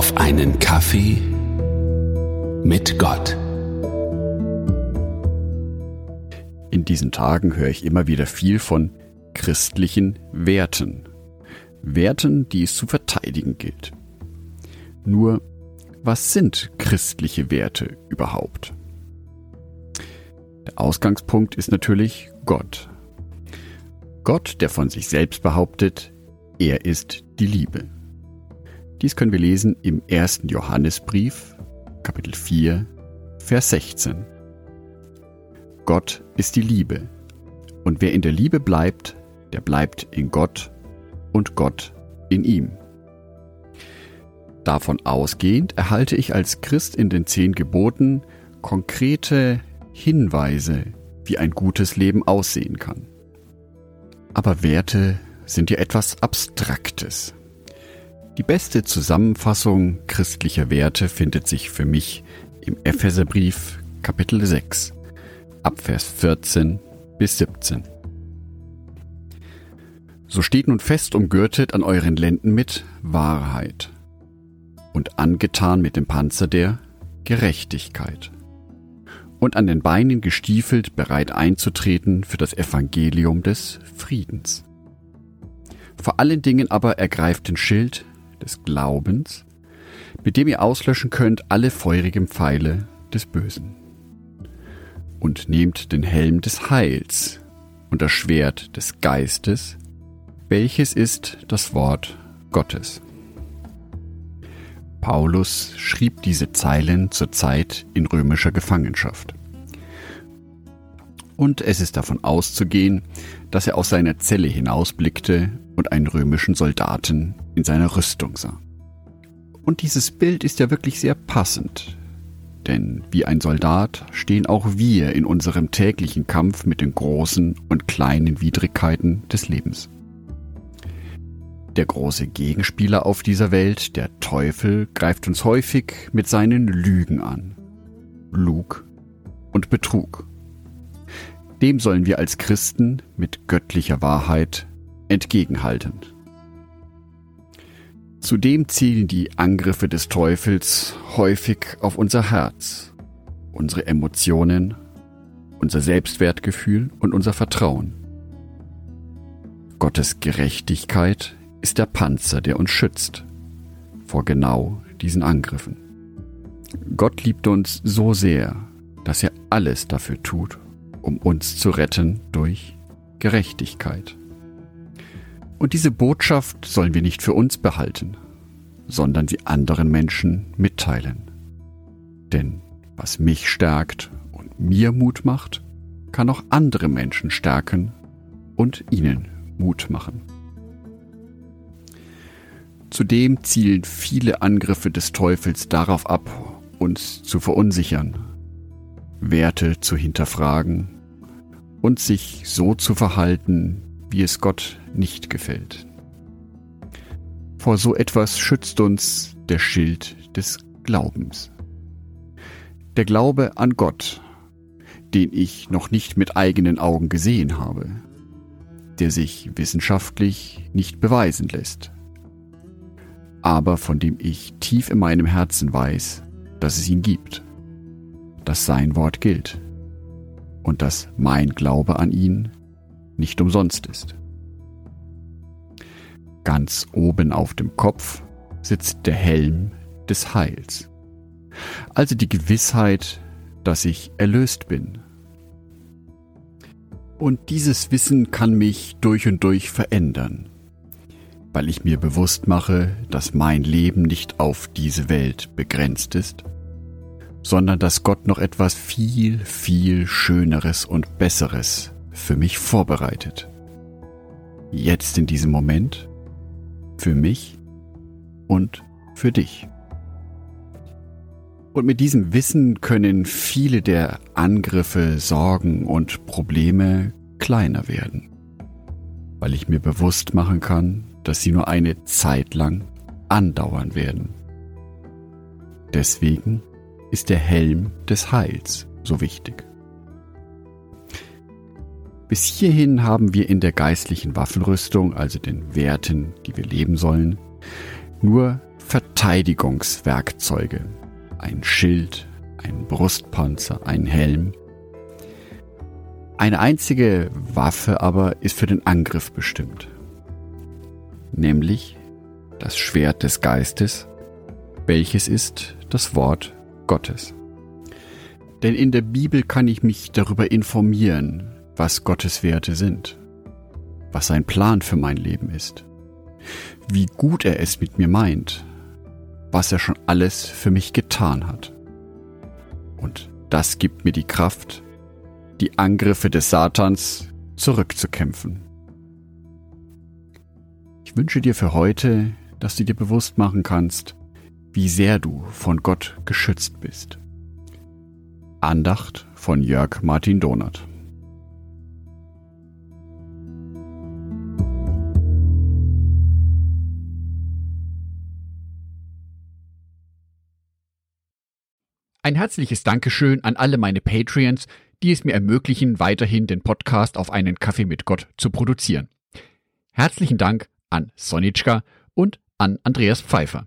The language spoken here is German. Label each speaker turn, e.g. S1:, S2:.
S1: auf einen Kaffee mit Gott.
S2: In diesen Tagen höre ich immer wieder viel von christlichen Werten. Werten, die es zu verteidigen gilt. Nur, was sind christliche Werte überhaupt? Der Ausgangspunkt ist natürlich Gott. Gott, der von sich selbst behauptet, er ist die Liebe. Dies können wir lesen im ersten Johannesbrief, Kapitel 4, Vers 16. Gott ist die Liebe, und wer in der Liebe bleibt, der bleibt in Gott und Gott in ihm. Davon ausgehend erhalte ich als Christ in den zehn Geboten konkrete Hinweise, wie ein gutes Leben aussehen kann. Aber Werte sind ja etwas Abstraktes. Die beste Zusammenfassung christlicher Werte findet sich für mich im Epheserbrief Kapitel 6, Abvers 14 bis 17. So steht nun fest umgürtet an euren Lenden mit Wahrheit und angetan mit dem Panzer der Gerechtigkeit und an den Beinen gestiefelt bereit einzutreten für das Evangelium des Friedens. Vor allen Dingen aber ergreift den Schild des Glaubens, mit dem ihr auslöschen könnt alle feurigen Pfeile des Bösen. Und nehmt den Helm des Heils und das Schwert des Geistes, welches ist das Wort Gottes. Paulus schrieb diese Zeilen zur Zeit in römischer Gefangenschaft. Und es ist davon auszugehen, dass er aus seiner Zelle hinausblickte und einen römischen Soldaten in seiner Rüstung sah. Und dieses Bild ist ja wirklich sehr passend, denn wie ein Soldat stehen auch wir in unserem täglichen Kampf mit den großen und kleinen Widrigkeiten des Lebens. Der große Gegenspieler auf dieser Welt, der Teufel, greift uns häufig mit seinen Lügen an. Lug und Betrug. Dem sollen wir als Christen mit göttlicher Wahrheit entgegenhalten. Zudem zielen die Angriffe des Teufels häufig auf unser Herz, unsere Emotionen, unser Selbstwertgefühl und unser Vertrauen. Gottes Gerechtigkeit ist der Panzer, der uns schützt vor genau diesen Angriffen. Gott liebt uns so sehr, dass er alles dafür tut, um uns zu retten durch Gerechtigkeit. Und diese Botschaft sollen wir nicht für uns behalten, sondern sie anderen Menschen mitteilen. Denn was mich stärkt und mir Mut macht, kann auch andere Menschen stärken und ihnen Mut machen. Zudem zielen viele Angriffe des Teufels darauf ab, uns zu verunsichern, Werte zu hinterfragen und sich so zu verhalten, wie es Gott nicht gefällt. Vor so etwas schützt uns der Schild des Glaubens. Der Glaube an Gott, den ich noch nicht mit eigenen Augen gesehen habe, der sich wissenschaftlich nicht beweisen lässt, aber von dem ich tief in meinem Herzen weiß, dass es ihn gibt, dass sein Wort gilt und dass mein Glaube an ihn nicht umsonst ist. Ganz oben auf dem Kopf sitzt der Helm des Heils, also die Gewissheit, dass ich erlöst bin. Und dieses Wissen kann mich durch und durch verändern weil ich mir bewusst mache, dass mein Leben nicht auf diese Welt begrenzt ist, sondern dass Gott noch etwas viel, viel Schöneres und Besseres für mich vorbereitet. Jetzt in diesem Moment, für mich und für dich. Und mit diesem Wissen können viele der Angriffe, Sorgen und Probleme kleiner werden, weil ich mir bewusst machen kann, dass sie nur eine Zeit lang andauern werden. Deswegen ist der Helm des Heils so wichtig. Bis hierhin haben wir in der geistlichen Waffenrüstung, also den Werten, die wir leben sollen, nur Verteidigungswerkzeuge. Ein Schild, ein Brustpanzer, ein Helm. Eine einzige Waffe aber ist für den Angriff bestimmt. Nämlich das Schwert des Geistes, welches ist das Wort Gottes. Denn in der Bibel kann ich mich darüber informieren, was Gottes Werte sind, was sein Plan für mein Leben ist, wie gut er es mit mir meint, was er schon alles für mich getan hat. Und das gibt mir die Kraft, die Angriffe des Satans zurückzukämpfen. Ich wünsche dir für heute, dass du dir bewusst machen kannst, wie sehr du von Gott geschützt bist. Andacht von Jörg Martin Donath.
S3: Ein herzliches Dankeschön an alle meine Patreons, die es mir ermöglichen, weiterhin den Podcast auf einen Kaffee mit Gott zu produzieren. Herzlichen Dank an Sonitschka und an Andreas Pfeiffer.